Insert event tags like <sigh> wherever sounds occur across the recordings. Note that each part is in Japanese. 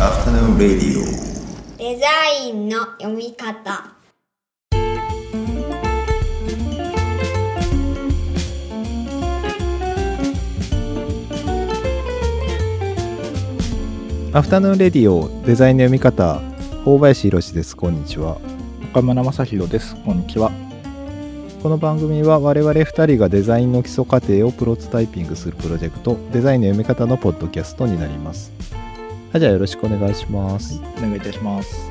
Afternoon Radio. デザインの読み方。アフタヌーンレディオデザインの読み方。大林博です。こんにちは。岡村正弘です。こんにちは。この番組は我々2人がデザインの基礎過程をプロトタイピングするプロジェクトデザインの読み方のポッドキャストになりますはいじゃあよろしくお願いします、お願いいたします。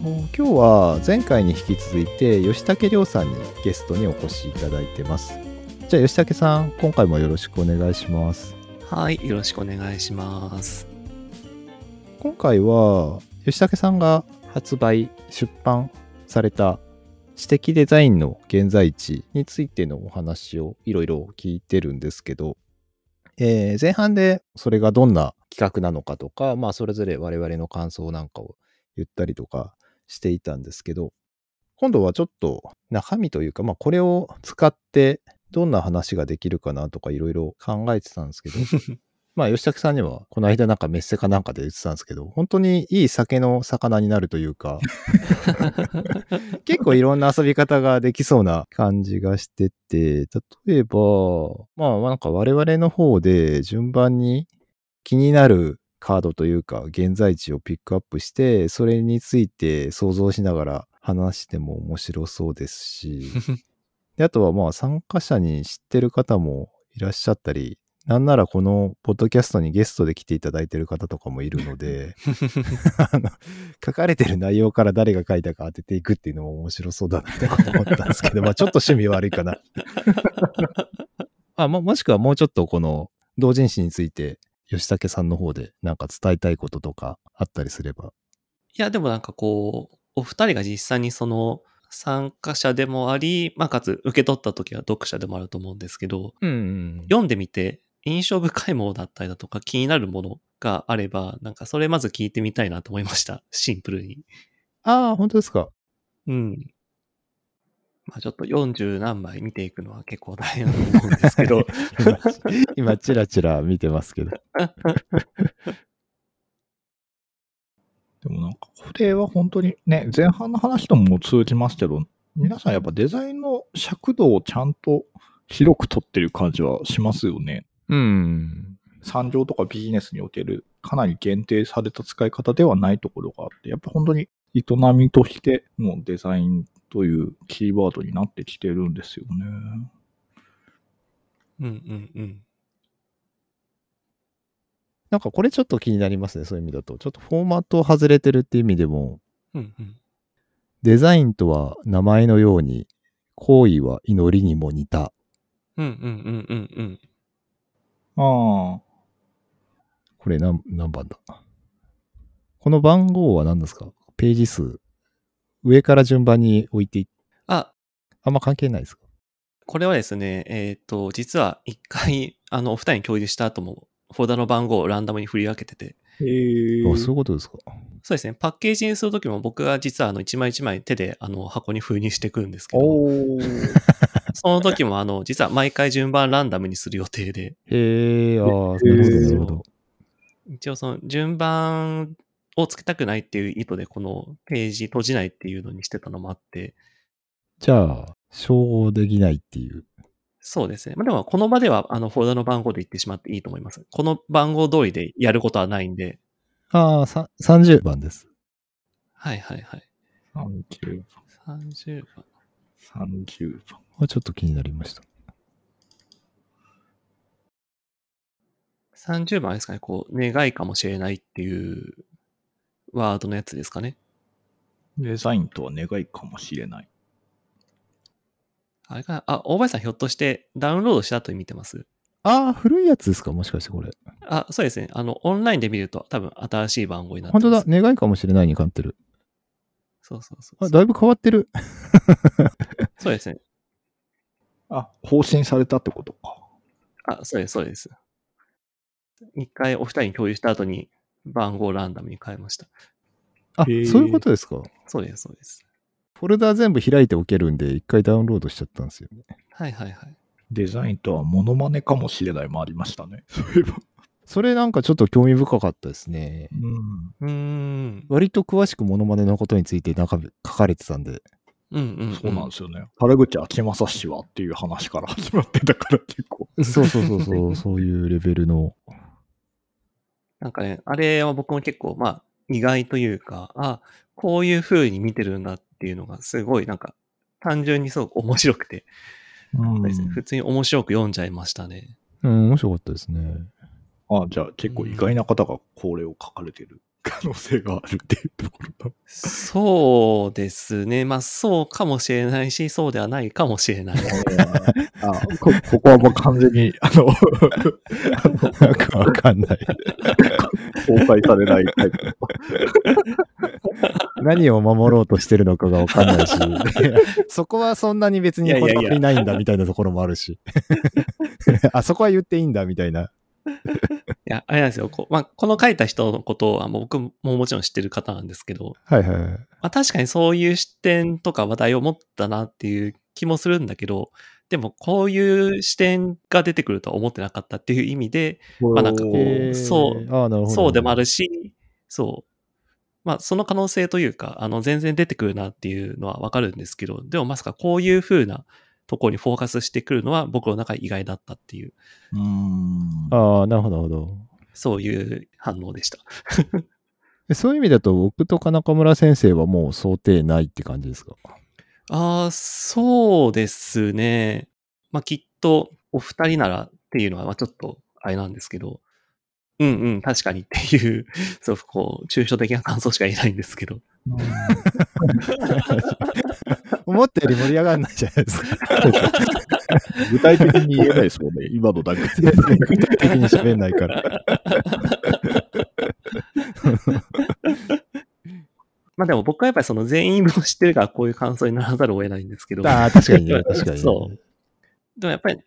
今日は前回に引き続いて吉武亮さんにゲストにお越しいただいてますじゃあ吉武さん今回もよろしくお願いしますはい、よろしくお願いします。今回は吉武さんが発売出版された知的デザインの現在地についてのお話をいろいろ聞いてるんですけど、えー前半でそれがどんな企画なのかとか、まあそれぞれ我々の感想なんかを言ったりとかしていたんですけど、今度はちょっと中身というか、まあこれを使ってどんな話ができるかなとかいろいろ考えてたんですけど、<laughs> まあ、吉武さんには、この間なんかメッセかなんかで言ってたんですけど、本当にいい酒の魚になるというか、<laughs> 結構いろんな遊び方ができそうな感じがしてて、例えば、まあ、なんか我々の方で順番に気になるカードというか、現在地をピックアップして、それについて想像しながら話しても面白そうですし、<laughs> であとはまあ参加者に知ってる方もいらっしゃったり、なんならこのポッドキャストにゲストで来ていただいてる方とかもいるので、<laughs> 書かれてる内容から誰が書いたか当てていくっていうのも面白そうだなって思ったんですけど、<laughs> まあちょっと趣味悪いかな。あももしくはもうちょっとこの同人誌について吉武さんの方でなんか伝えたいこととかあったりすれば。いや、でもなんかこう、お二人が実際にその参加者でもあり、まあ、かつ受け取った時は読者でもあると思うんですけど、うん、うん。読んでみて印象深いものだったりだとか気になるものがあれば、なんかそれまず聞いてみたいなと思いました。シンプルに。ああ、本当ですか。うん。まあちょっと40何枚見ていくのは結構大変だと思うんですけど、<laughs> 今、チラチラ見てますけど。<laughs> でもなんか、これは本当にね、前半の話とも通じますけど、皆さんやっぱデザインの尺度をちゃんと広く取ってる感じはしますよね。うん。産業とかビジネスにおけるかなり限定された使い方ではないところがあって、やっぱ本当に営みとしてのデザインというキーワードになってきてるんですよね。うんうんうん。なんかこれちょっと気になりますね、そういう意味だと。ちょっとフォーマットを外れてるっていう意味でも、うんうん。デザインとは名前のように、行為は祈りにも似た。うんうんうんうんうん。ああ。これ何何番だ？この番号は何ですか？ページ数。上から順番に置いていあ、あんま関係ないですか？これはですね、えっ、と、実は一回、あの、お二人に共有した後も、フォルダの番号をランダムに振り分けてて、へえ。あそういうことですか？そうですね、パッケージにするときも僕が実はあの、一枚一枚手であの、箱に封入してくるんですけど、おー。<laughs> その時もあの、実は毎回順番ランダムにする予定で、へえ、ああ、なるほど、なるほど。一応その順番をつけたくないっていう意図でこのページ閉じないっていうのにしてたのもあって、じゃあ、照合できないっていう。そうですね。まあ、でもこの場ではあのフォルダの番号で言ってしまっていいと思います。この番号通りでやることはないんで、ああ、さ30番です。はいはいはい。30 30番。番。30番。これちょっと気になりました。30番ですかね、こう、願いかもしれないっていうワードのやつですかね。デザインとは願いかもしれない。あれかな？あ、大林さんひょっとしてダウンロードした後に見てます？ああ、古いやつですか？もしかしてこれ。あ、そうですね。あの、オンラインで見ると多分新しい番号になって本当だ。願いかもしれないに変わってる。そうそうそうあ、だいぶ変わってる。<laughs> そうですね。あ、更新されたってことか。あ、そうです、そうです。一回お二人に共有した後に番号をランダムに変えました。あ、へーそういうことですか？そうです、そうです。フォルダ全部開いておけるんで、一回ダウンロードしちゃったんですよね。はいはいはい。デザインとはモノマネかもしれないもありましたね。そういえば。それなんかちょっと興味深かったですね。うん。うーん。割と詳しくモノマネのことについてなんか書かれてたんで。うんうん、そうなんですよね。原口あきまさ氏はっていう話から始まってたから結構。そうそうそうそう、そういうレベルの。なんかね、あれは僕も結構、まあ、意外というか、あ、こういう風に見てるんだっていうのが、すごいなんか、単純にすごく面白くて、うん普通に面白く読んじゃいましたね。うん、面白かったですね。あじゃあ結構意外な方がこれを書かれてる可能性があるっていうところだ。そうですね。まあ、そうかもしれないし、そうではないかもしれない。あこここはもう完全に、あの、<laughs> なんかわかんない。<laughs> 公開されないタイプの。何を守ろうとしてるのかがわかんないし、<laughs> そこはそんなに別にこだわりないんだみたいなところもあるし。あそこは言っていいんだみたいな。いや、あれなんですよ。こ,、まあ、この書いた人のことは、もう僕ももちろん知ってる方なんですけど、はいはいはい。まあ、確かにそういう視点とか話題を持ったなっていう気もするんだけど、でもこういう視点が出てくるとは思ってなかったっていう意味で、まあなんかこうえーそうそうでもあるし、そう。まあその可能性というか、あの全然出てくるなっていうのはわかるんですけど、でもまさかこういう風なところにフォーカスしてくるのは僕の中で意外だったっていう、うん。ああ、なるほど、なるほど。そういう反応でした。<laughs> えそういう意味だと、僕とか中村先生はもう想定ないって感じですか？ああ、そうですね。まあ、きっと、お二人ならっていうのは、まあ、ちょっと、あれなんですけど、うんうん、確かにっていう、<laughs> そう、こう、抽象的な感想しか言えないんですけど。思ったより盛り上がらないじゃないですか。具体的に言えないですもんね、今の段階で。具体的に喋んないから。まあでも僕はやっぱりその全員分を知ってるからこういう感想にならざるを得ないんですけど。ああ、確かにね、確かに、ね。そう。でもやっぱり、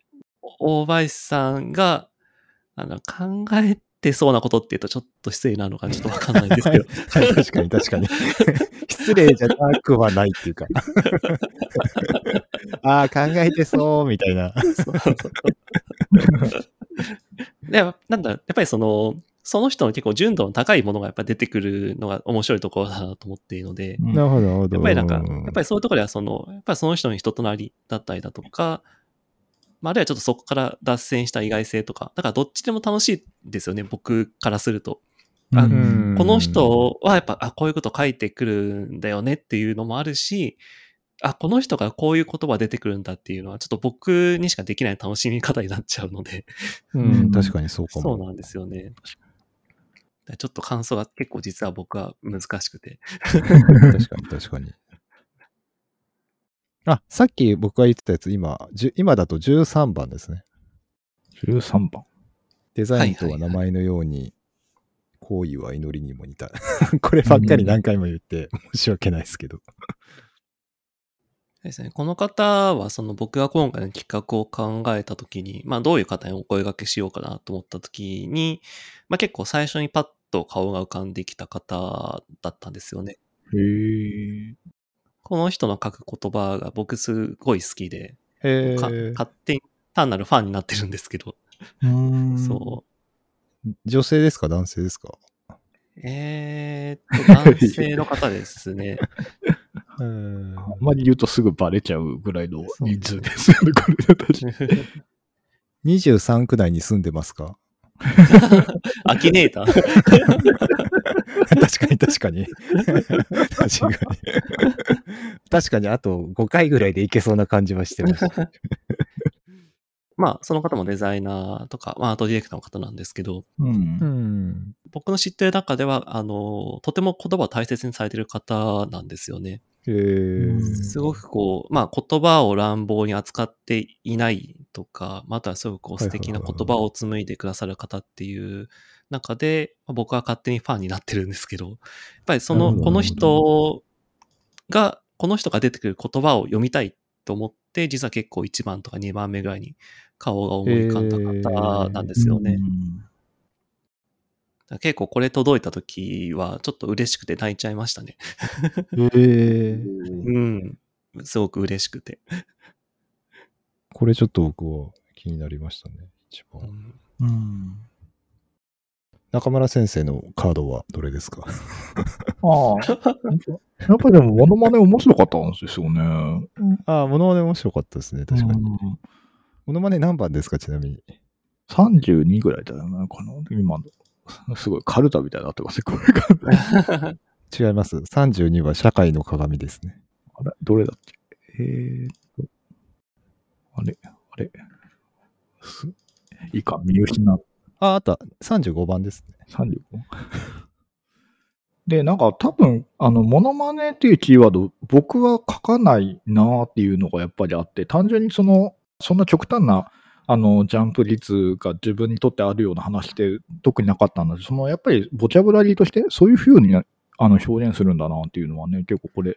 大林さんが、あの、考えてそうなことって言うとちょっと失礼なのかちょっとわかんないんですけど。はい、確かに確かに。<laughs> 失礼じゃなくはないっていうか。ああ、考えてそう、みたいな。で、なんだ、やっぱりその、その人の結構純度の高いものがやっぱ出てくるのが面白いところだなと思っているので、なるほど、なるほど。やっぱりなんか、うやっぱりそういうところではその、やっぱりその人の人となりだったりだとか、まあ、あるいはちょっとそこから脱線した意外性とか、だからどっちでも楽しいですよね、僕からすると。あうんこの人はやっぱ、あ、こういうこと書いてくるんだよねっていうのもあるし、あ、この人からこういう言葉出てくるんだっていうのは、ちょっと僕にしかできない楽しみ方になっちゃうので、うん、確かにそうかも。そうなんですよね。ちょっと感想が結構実は僕は難しくて。<laughs> 確かに、確かに。あ、さっき僕が言ってたやつ、今、今だと13番ですね。13番。デザインとは名前のように、行為は祈りにも似た。<laughs> こればっかり何回も言って申し訳ないですけど。ですね。この方は、その僕が今回の企画を考えたときに、まあどういう方にお声掛けしようかなと思ったときに、まあ結構最初にパッと顔が浮かんできた方だったんですよね。へえ。この人の書く言葉が僕すごい好きで、勝手に単なるファンになってるんですけど、うん。そ女性ですか？男性ですか？う。えーっと、男性の方ですね。<laughs> へー。あんまり言うとすぐバレちゃうぐらいの人数ですよね、これ確かに。<laughs> 23区内に住んでますか？<laughs> アキネーター確かに確かに。確かに。確かにあと5回ぐらいでいけそうな感じはしてました。<laughs> まあ、その方もデザイナーとか、まあ、アートディレクターの方なんですけど、うんん。僕の知ってる中では、あの、とても言葉を大切にされてる方なんですよね。すごくこう、まあ言葉を乱暴に扱っていないとか、またはすごくこう素敵な言葉を紡いでくださる方っていう中で、まあ僕は勝手にファンになってるんですけど、やっぱりその、この人が、この人が出てくる言葉を読みたいと思って、実は結構1番とか2番目ぐらいに顔が思い浮かんだ方なんですよね。だから結構これ届いた時はちょっと嬉しくて泣いちゃいましたね。へーうん。すごく嬉しくて。これちょっと僕は気になりましたね。一番。うんうん中村先生のカードはどれですか？ああ。<laughs> やっぱりでも、モノマネ面白かったんですよね。ああ、モノマネ面白かったですね。確かに。うんモノマネ何番ですかちなみに？32ぐらいじゃないかな。今の。<laughs> すごい、カルタみたいになってますね、これが。<laughs> 違います。32は社会の鏡ですね。あれ？どれだっけ？えーっと。あれ？あれ？すいいか、見失っあ、あった。35番ですね。35? <laughs> で、なんか多分、あの、モノマネっていうキーワード、僕は書かないなっていうのがやっぱりあって、単純にその、そんな極端な、あの、ジャンプ率が自分にとってあるような話って特になかったので、その、やっぱりボキャブラリーとして、そういうふうにあの表現するんだなっていうのはね、結構これ、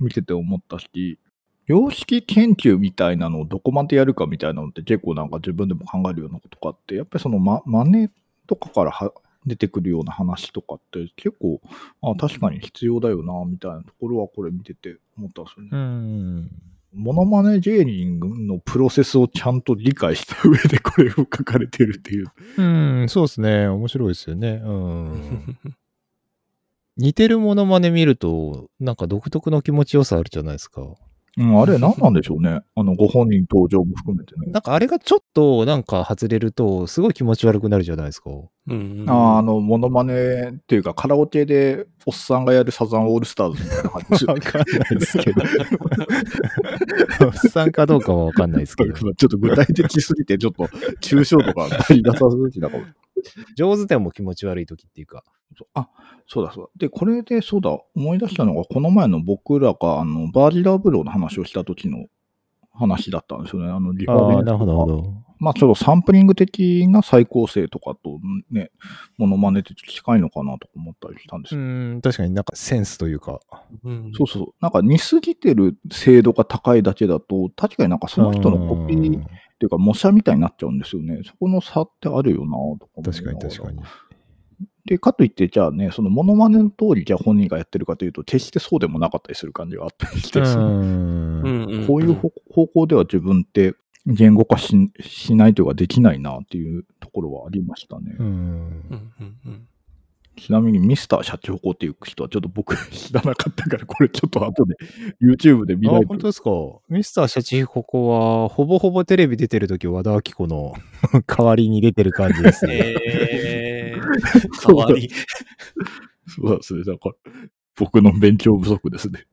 見てて思ったし、様式研究みたいなのをどこまでやるかみたいなのって結構なんか自分でも考えるようなことがあって、やっぱりその、ま、真似とかから出てくるような話とかって結構、あ確かに必要だよな、みたいなところはこれ見てて思ったんですよね。うん。モノマネ芸人のプロセスをちゃんと理解した上でこれを書かれてるっていう。うん、そうですね。面白いですよね。うん。似てるモノマネ見ると、なんか独特の気持ちよさあるじゃないですか。うん、あれ何なんでしょうね。あの、ご本人登場も含めてね。なんかあれがちょっとなんか外れると、すごい気持ち悪くなるじゃないですか。うんうんあーあの、モノマネっていうか、カラオケでおっさんがやるサザンオールスターズみたいな感じわかんないですけど。<laughs> おっさんかどうかはわかんないですけど。ちょっと具体的すぎて、ちょっと抽象度が足りなさすぎたかも。上手でも気持ち悪い時っていうか。あ、そうだそうだ。で、これでそうだ、思い出したのが、この前の僕らが、あの、バージラーブローの話をした時の話だったんですよね。あの、リファな。まあ、ちょっとサンプリング的な再構成とかとね、モノマネって近いのかなとか思ったりしたんですうよ。ん、確かになんかセンスというか。うんそうそう。なんか似すぎてる精度が高いだけだと、確かになんかその人のコピーっていうか模写みたいになっちゃうんですよね。そこの差ってあるよなとか確かに確かに。で、かといって、じゃあね、そのモノマネの通り、じゃあ本人がやってるかというと、決してそうでもなかったりする感じがあったりして、そのうんうんんこういう方方向では自分って言語化ししないというかできないなっていうところはありましたね。うんうんうんうんちなみにミスターシャチホコっていう人はちょっと僕知らなかったから、これちょっと後で YouTube で見あないと。本当ですか？ミスターシャチホコは、ほぼほぼテレビ出てるとき、和田アキ子の <laughs> 代わりに出てる感じですね。えー、かわいい。そうですね。だから、僕の勉強不足ですね。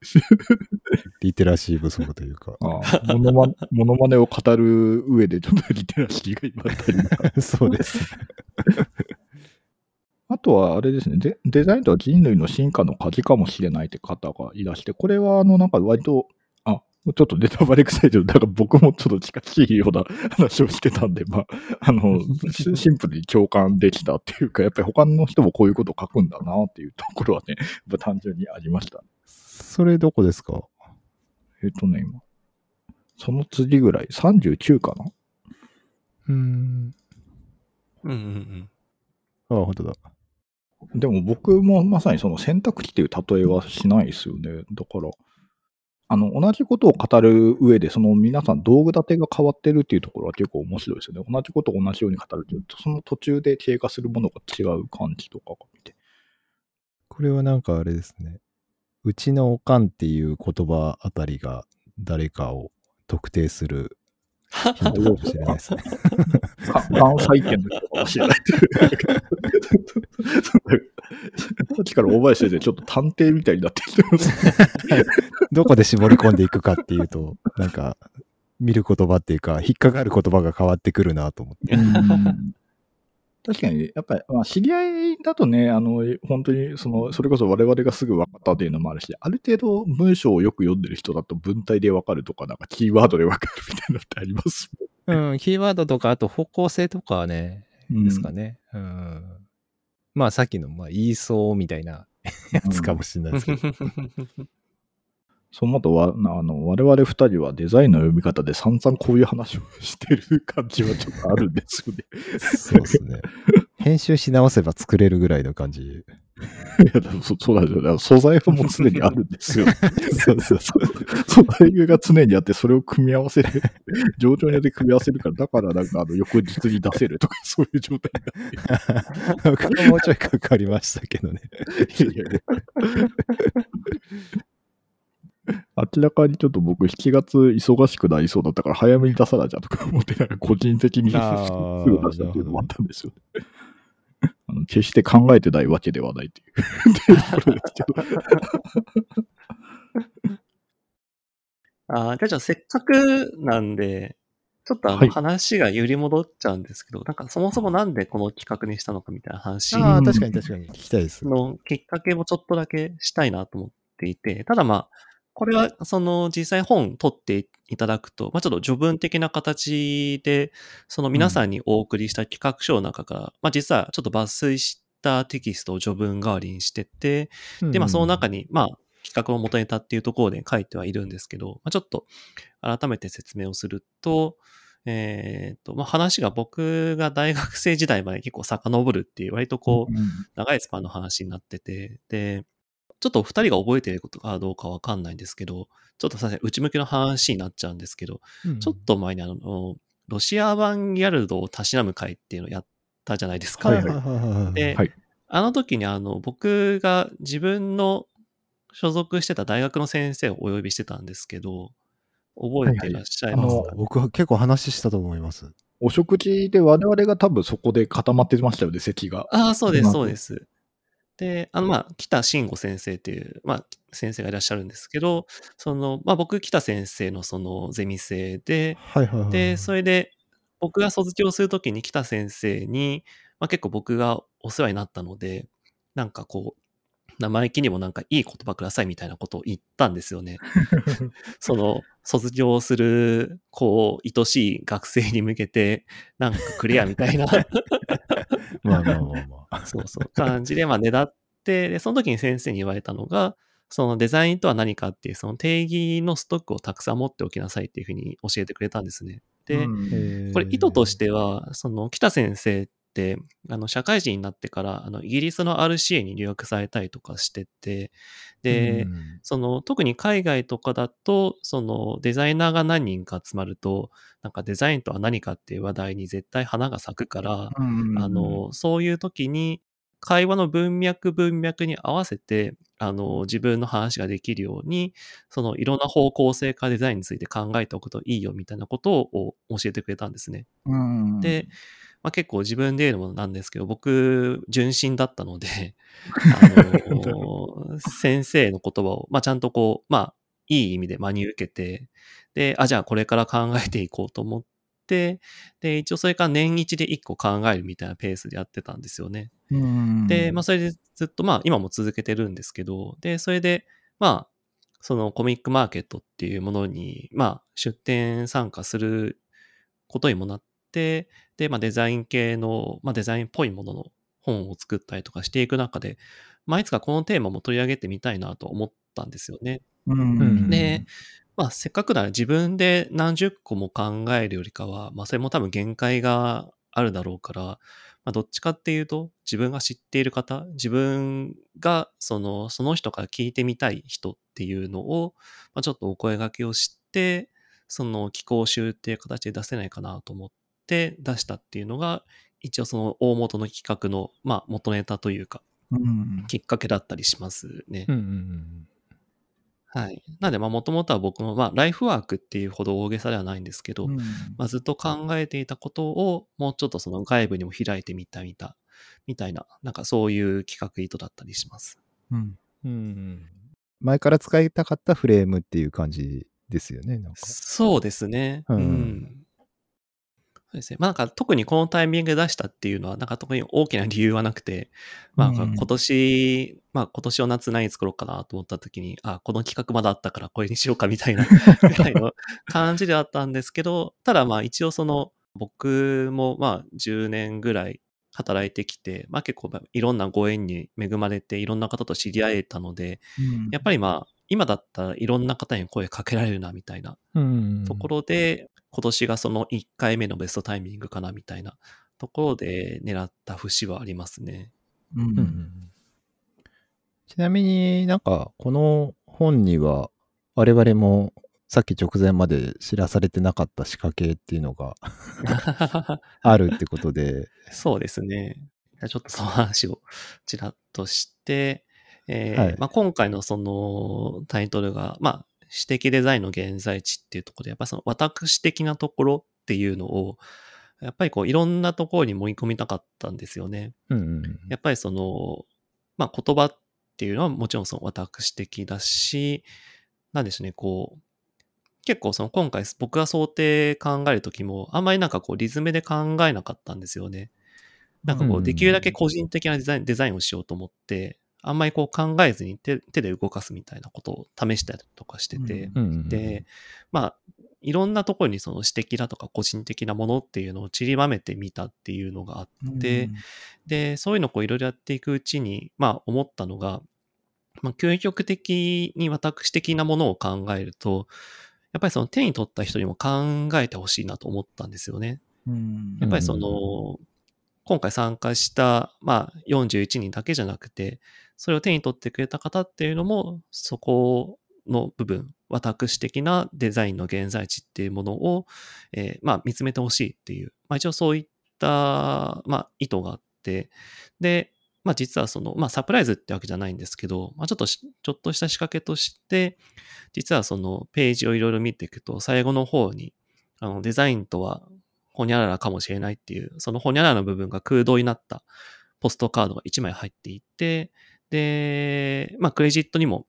<laughs> リテラシー不足というか。ああモノマネ <laughs> モノマネを語る上でちょっとリテラシーが今足りなかった <laughs> そうです。あとはあれですねデ、デザインとは人類の進化の鍵かもしれないって方がいらして、これはあのなんか割と、あ、ちょっとネタバレ臭いけど、なんか僕もちょっと近しいような話をしてたんで、まあ、<laughs> あの、シシンプルに共感できたっていうか、やっぱり他の人もこういうこと書くんだなっていうところはね、やっぱ単純にありました。それどこですか？えっ、とね、今。その次ぐらい、39かな？うん。うんうんうん。あ、本当だ。でも僕もまさにその選択肢っていう例えはしないですよね。だから、あの、同じことを語る上で、その皆さん道具立てが変わってるっていうところは結構面白いですよね。同じことを同じように語るというと、その途中で経過するものが違う感じとかが見て。これはなんかあれですね。うちのおかんっていう言葉あたりが誰かを特定するヒントかもしれないですね。か関西圏の人かもしれない。さっきから大林先生、ちょっと探偵みたいになってきてます。<laughs> どこで絞り込んでいくかっていうと、なんか、見る言葉っていうか、引っかかる言葉が変わってくるなと思って。確かに、やっぱり、まあ、知り合いだとね、あの、本当に、その、それこそ我々がすぐ分かったっていうのもあるし、ある程度文章をよく読んでる人だと文体で分かるとか、なんかキーワードで分かるみたいなのってありますうん、キーワードとか、あと方向性とかはね、ですかね。うん。まあさっきの、まあ言いそうみたいなやつかもしれないですけど。<laughs> その後は、あの、我々二人はデザインの読み方で散々こういう話をしてる感じはちょっとあるんですよね。そうですね。編集し直せば作れるぐらいの感じ。いや、そそうなんですよ。素材はもう常にあるんですよ。そうそうそう。素材が常にあって、それを組み合わせる。上場によって組み合わせるから、だからなんかあの翌日に出せるとか、そういう状態僕は <laughs> もうちょいかかりましたけどね。いやいや <laughs> 明らかにちょっと僕7月忙しくなりそうだったから早めに出さなきゃとか思ってなんか個人的にすぐ出したっていうのもあったんですよね。<laughs> あの決して考えてないわけではないっていうところですけど。<laughs> あーじゃあじゃあせっかくなんで、ちょっと話が揺り戻っちゃうんですけど、なんかそもそもなんでこの企画にしたのかみたいな話ああ、確かに確かに聞きたいです。のきっかけもちょっとだけしたいなと思っていて、ただまあ、これはその実際本取っていただくと、まあちょっと序文的な形で、その皆さんにお送りした企画書の中から、まあ実はちょっと抜粋したテキストを序文代わりにしてて、で、まあその中に。に、まあ企画を元ネタっていうところで書いてはいるんですけど、まあちょっと改めて説明をすると、えっ、と、まあ話が僕が大学生時代まで結構遡るっていう割とこう、長いスパンの話になってて、で、ちょっと二人が覚えてることかどうかわかんないんですけど、ちょっとさすがに内向きの話になっちゃうんですけど、うんちょっと前にあの、ロシア版ギャルドをたしなむ会っていうのをやったじゃないですか。はいはいはいはい。で、はいあの時にあの、僕が自分の所属してた大学の先生をお呼びしてたんですけど、覚えていらっしゃいあますか、の僕は結構話したと思います。お食事で我々が多分そこで固まってましたよね、席が。ああ、そうです、そうです。で、あの、まあ、北慎吾先生っていう、まあ、先生がいらっしゃるんですけど、その、まあ、僕、北先生のそのゼミ生で、はいはいはい。で、それで、僕が卒業するときに北先生に、まあ、結構僕がお世話になったので、なんかこう、生意気にもなんかいい言葉くださいみたいなことを言ったんですよね。<laughs> その、卒業する、こう、愛しい学生に向けて、なんかクリアみたいな <laughs> まあまあまあまあ。そうそう、感じで、まあ、ねだって、で、その時に先生に言われたのが、そのデザインとは何かっていう、その定義のストックをたくさん持っておきなさいっていうふうに教えてくれたんですね。で、うんこれ意図としては、その北先生って、あの、社会人になってから、あの、イギリスの RCA に留学されたりとかしてて、で、うん。その、特に海外とかだと、その、デザイナーが何人か集まると、なんかデザインとは何かっていう話題に絶対花が咲くから、あの、そういう時に、会話の文脈文脈に合わせて、あの、自分の話ができるように、その、いろんな方向性化デザインについて考えておくといいよみたいなことを教えてくれたんですね。うん。で、まあ、結構自分で言うのもなんですけど、僕、純真だったので、<laughs> あの先生の言葉を、まあ、ちゃんとこう、まあ、いい意味で真に受けて、で、あ、じゃあこれから考えていこうと思って、で、一応それから年一で一個考えるみたいなペースでやってたんですよね。うんで、まあ、それでずっと、まあ、今も続けてるんですけど、で、それで、まあ、そのコミックマーケットっていうものに、まあ、出展参加することにもなって、で、まあ、デザイン系の、まあ、デザインっぽいものの本を作ったりとかしていく中で、まあ、いつかこのテーマも取り上げてみたいなと思ったんですよね。うんで、まあ、せっかくなら自分で何十個も考えるよりかは、まあ、それも多分限界があるだろうから、まあ、どっちかっていうと、自分が知っている方、自分が、その、その人から聞いてみたい人っていうのを、まあ、ちょっとお声掛けをして、その、気候集っていう形で出せないかなと思って出したっていうのが、一応その大元の企画の、まあ、元ネタというか、うんきっかけだったりしますね。うんうんはい。なので、まあ、もともとは僕も、まあ、ライフワークっていうほど大げさではないんですけど、うんまあ、ずっと考えていたことを、もうちょっとその外部にも開いてみたみた、みたいな、なんかそういう企画意図だったりします。うんうんうん。前から使いたかったフレームっていう感じですよね。なんか。そうですね。ううんん。そうですね。まあなんか特にこのタイミングで出したっていうのは、なんか特に大きな理由はなくて、まあなんかうん今年、まあ今年の夏何作ろうかなと思った時に、あ、この企画まだあったからこれにしようかみたいな <laughs> ぐらいの感じではあったんですけど、ただまあ一応その僕もまあ10年ぐらい働いてきて、まあ結構いろんなご縁に恵まれていろんな方と知り合えたので、やっぱりまあ今だったらいろんな方に声かけられるなみたいなうんところで、今年がその1回目のベストタイミングかなみたいなところで狙った節はありますね。うんうんうんちなみになんかこの本には我々もさっき直前まで知らされてなかった仕掛けっていうのが <laughs> あるってことで。そうですね。ちょっとその話をちらっとして、えーはいまあ、今回のそのタイトルが、まあ、私的デザインの現在地っていうところで、やっぱその私的なところっていうのを、やっぱりこういろんなところに盛り込みたかったんですよね。うんうんやっぱりその、まあ言葉っていうのはもちろんその私的だし、なんでしょうね、こう、結構その今回僕が想定考えるときも、あんまりなんかこうリズムで考えなかったんですよね。なんかこううんできるだけ個人的なデザインデザインをしようと思って、あんまりこう考えずに手手で動かすみたいなことを試したりとかしてて、うんうん。で、まあ、いろんなところにその私的だとか個人的なものっていうのを散りばめてみたっていうのがあって、で、そういうのをこういろいろやっていくうちに、まあ思ったのが、まあ究極的に私的なものを考えると、やっぱりその手に取った人にも考えてほしいなと思ったんですよね。うん。やっぱりその、今回参加した、まあ、41人だけじゃなくて、それを手に取ってくれた方っていうのも、そこの部分、私的なデザインの現在地っていうものを、えーまあ、見つめてほしいっていう、まあ、一応そういった、まあ、意図があって、で、まあ、実はその、まあ、サプライズってわけじゃないんですけど、まあ、ちょっとし、ちょっとした仕掛けとして、実はそのページをいろいろ見ていくと、最後の方に、あの、デザインとは、ほにゃららかもしれないっていう、そのほにゃららの部分が空洞になったポストカードが1枚入っていて、で、まあ、クレジットにも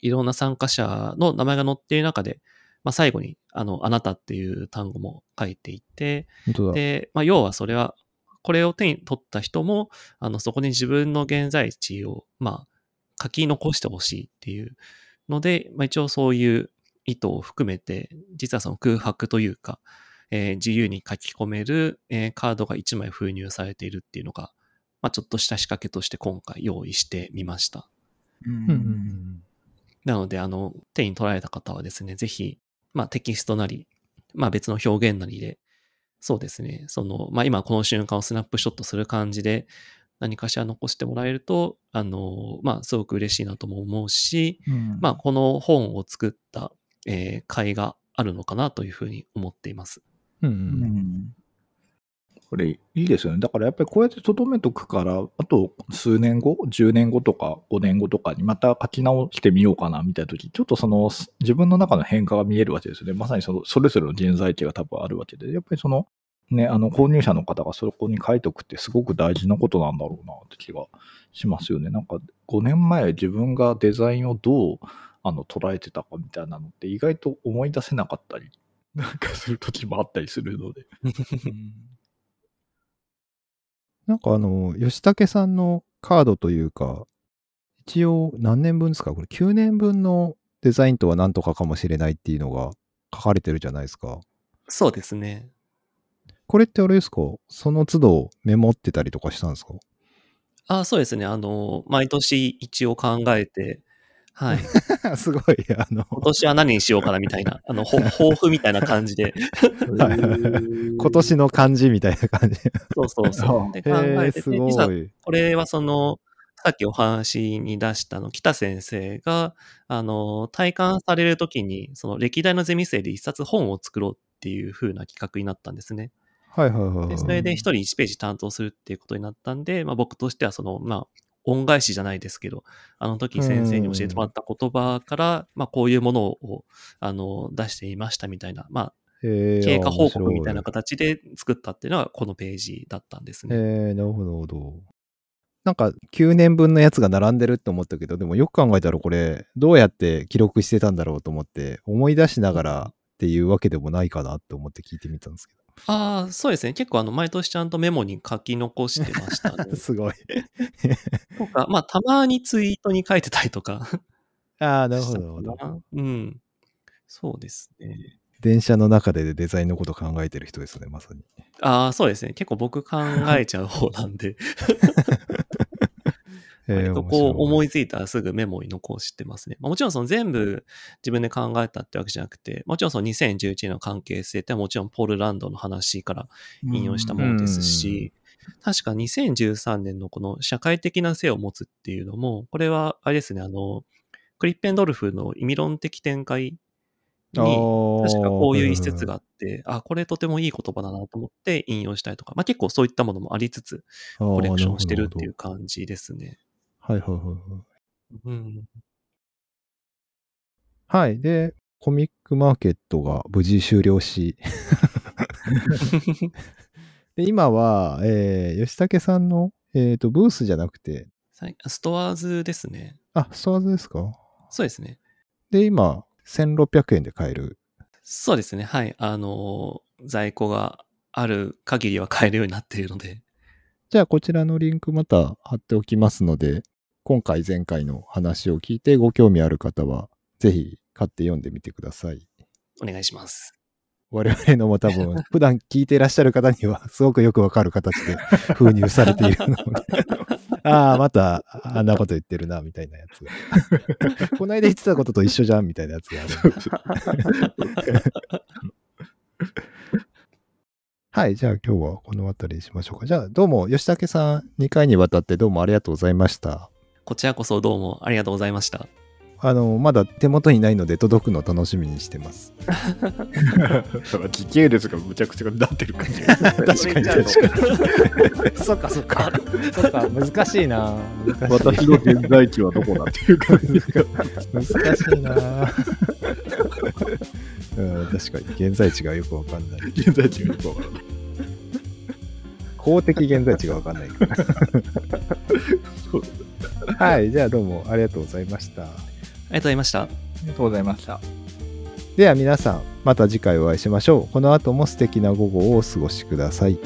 いろんな参加者の名前が載っている中で、まあ、最後に、あの、あなたっていう単語も書いていて。で、まあ、要はそれは、これを手に取った人も、あの、そこに自分の現在地を、まあ、書き残してほしいっていうので、まあ、一応そういう意図を含めて、実はその空白というか、えー自由に書き込める、えーカードが1枚封入されているっていうのが、まあ、ちょっとした仕掛けとして今回用意してみました。うん。うん。うんうんなので、あの、手に取られた方はですね、ぜひ、まあ、テキストなり、まあ、別の表現なりで、そうですね、その、まあ、今この瞬間をスナップショットする感じで、何かしら残してもらえると、あの、まあ、すごく嬉しいなとも思うし、うん。まあ、この本を作った、えー、会があるのかなというふうに思っています。うん。ううんんこれいいですよね。だからやっぱりこうやって留めとくから、あと数年後、10年後とか5年後とかにまた書き直してみようかなみたいな時、ちょっとその自分の中の変化が見えるわけですよね。まさにそのそれぞれの人材値が多分あるわけで、やっぱりそのね、あの購入者の方がそこに書いておくってすごく大事なことなんだろうなって気がしますよね。なんか5年前自分がデザインをどうあの捉えてたかみたいなのって意外と思い出せなかったり、なんかする時もあったりするので。なんかあの、吉武さんのカードというか、一応何年分ですか？これ9年分のデザインとは何とかかもしれないっていうのが書かれてるじゃないですか。そうですね。これってあれですか？その都度メモってたりとかしたんですか？あそうですね。あの、毎年一応考えて、はい。<laughs> すごい、あの、今年は何にしようかなみたいな、<laughs> あの、ほ抱負みたいな感じで、今年の漢字みたいな感じ。そうそうそう。で考へえ、てて。これはその、さっきお話に出したの、北先生が、あの、体感されるときに、その歴代のゼミ生で一冊本を作ろうっていう風な企画になったんですね。はいはいはいはい。でそれで一人1ページ担当するっていうことになったんで、まあ僕としてはその、まあ、恩返しじゃないですけど、あの時先生に教えてもらった言葉から、まあこういうものを、あの、出していましたみたいな、まあ、経過報告みたいな面形で作ったっていうのがこのページだったんですね。え、なるほど、なるほど。なんか9年分のやつが並んでるって思ったけど、でもよく考えたらこれ、どうやって記録してたんだろうと思って、思い出しながらっていうわけでもないかなって思って聞いてみたんですけああ、そうですね。結構あの、毎年ちゃんとメモに書き残してましたねど。<laughs> すごい。<laughs> とか、まあ、たまにツイートに書いてたりとかああ、なるほど、なるほど。うん。そうですね。電車の中でデザインのこと考えてる人ですね、まさに。ああ、そうですね。結構僕考えちゃう方なんで、<laughs> 割とこう思いついたらすぐメモに残してますね。まあ、もちろんその全部自分で考えたってわけじゃなくて、もちろんその2011年の関係性ってもちろんポールランドの話から引用したものですし、確か2013年のこの社会的な性を持つっていうのも、これは、あれですね、あの、クリッペンドルフの意味論的展開に、確かこういう一節があって、あ、これとてもいい言葉だなと思って引用したりとか、まあ結構そういったものもありつつ、コレクションしてるっていう感じですね。はいはいはいはい。うん。はい。で、コミックマーケットが無事終了し、<laughs> で今は、えー吉武さんの、えーとブースじゃなくて、ストアーズですね。あ、ストアーズですか？そうですね。で、今、1600円で買える。そうですね。はい。あのー在庫がある限りは買えるようになっているので、じゃあ、こちらのリンクまた貼っておきますので、今回、前回の話を聞いてご興味ある方は、ぜひ買って読んでみてください。お願いします。我々のも多分、<laughs> 普段聞いていらっしゃる方には、すごくよくわかる形で <laughs> 封入されているので、<laughs> ああ、また、あんなこと言ってるな、みたいなやつが。この間言ってたことと一緒じゃん、みたいなやつがある。はい、じゃあ今日はこの辺りにしましょうか。じゃあ、どうも、吉武さん、2回にわたってどうもありがとうございました。こちらこそどうもありがとうございました。あの、まだ手元にないので届くの楽しみにしてます。だから時系列がむちゃくちゃになってる感じが。確かに確かに。そっかそっか。そっか、難しいな。私の現在地はどこだっていう感じですか。難しいなうん、確かに現在地がよくわかんない。現在地がよくわからない。公的現在地がわかんないから。はい、じゃあどうもありがとうございました。ありがとうございました。ありがとうございました。では皆さん、また次回お会いしましょう。この後も素敵な午後をお過ごしください。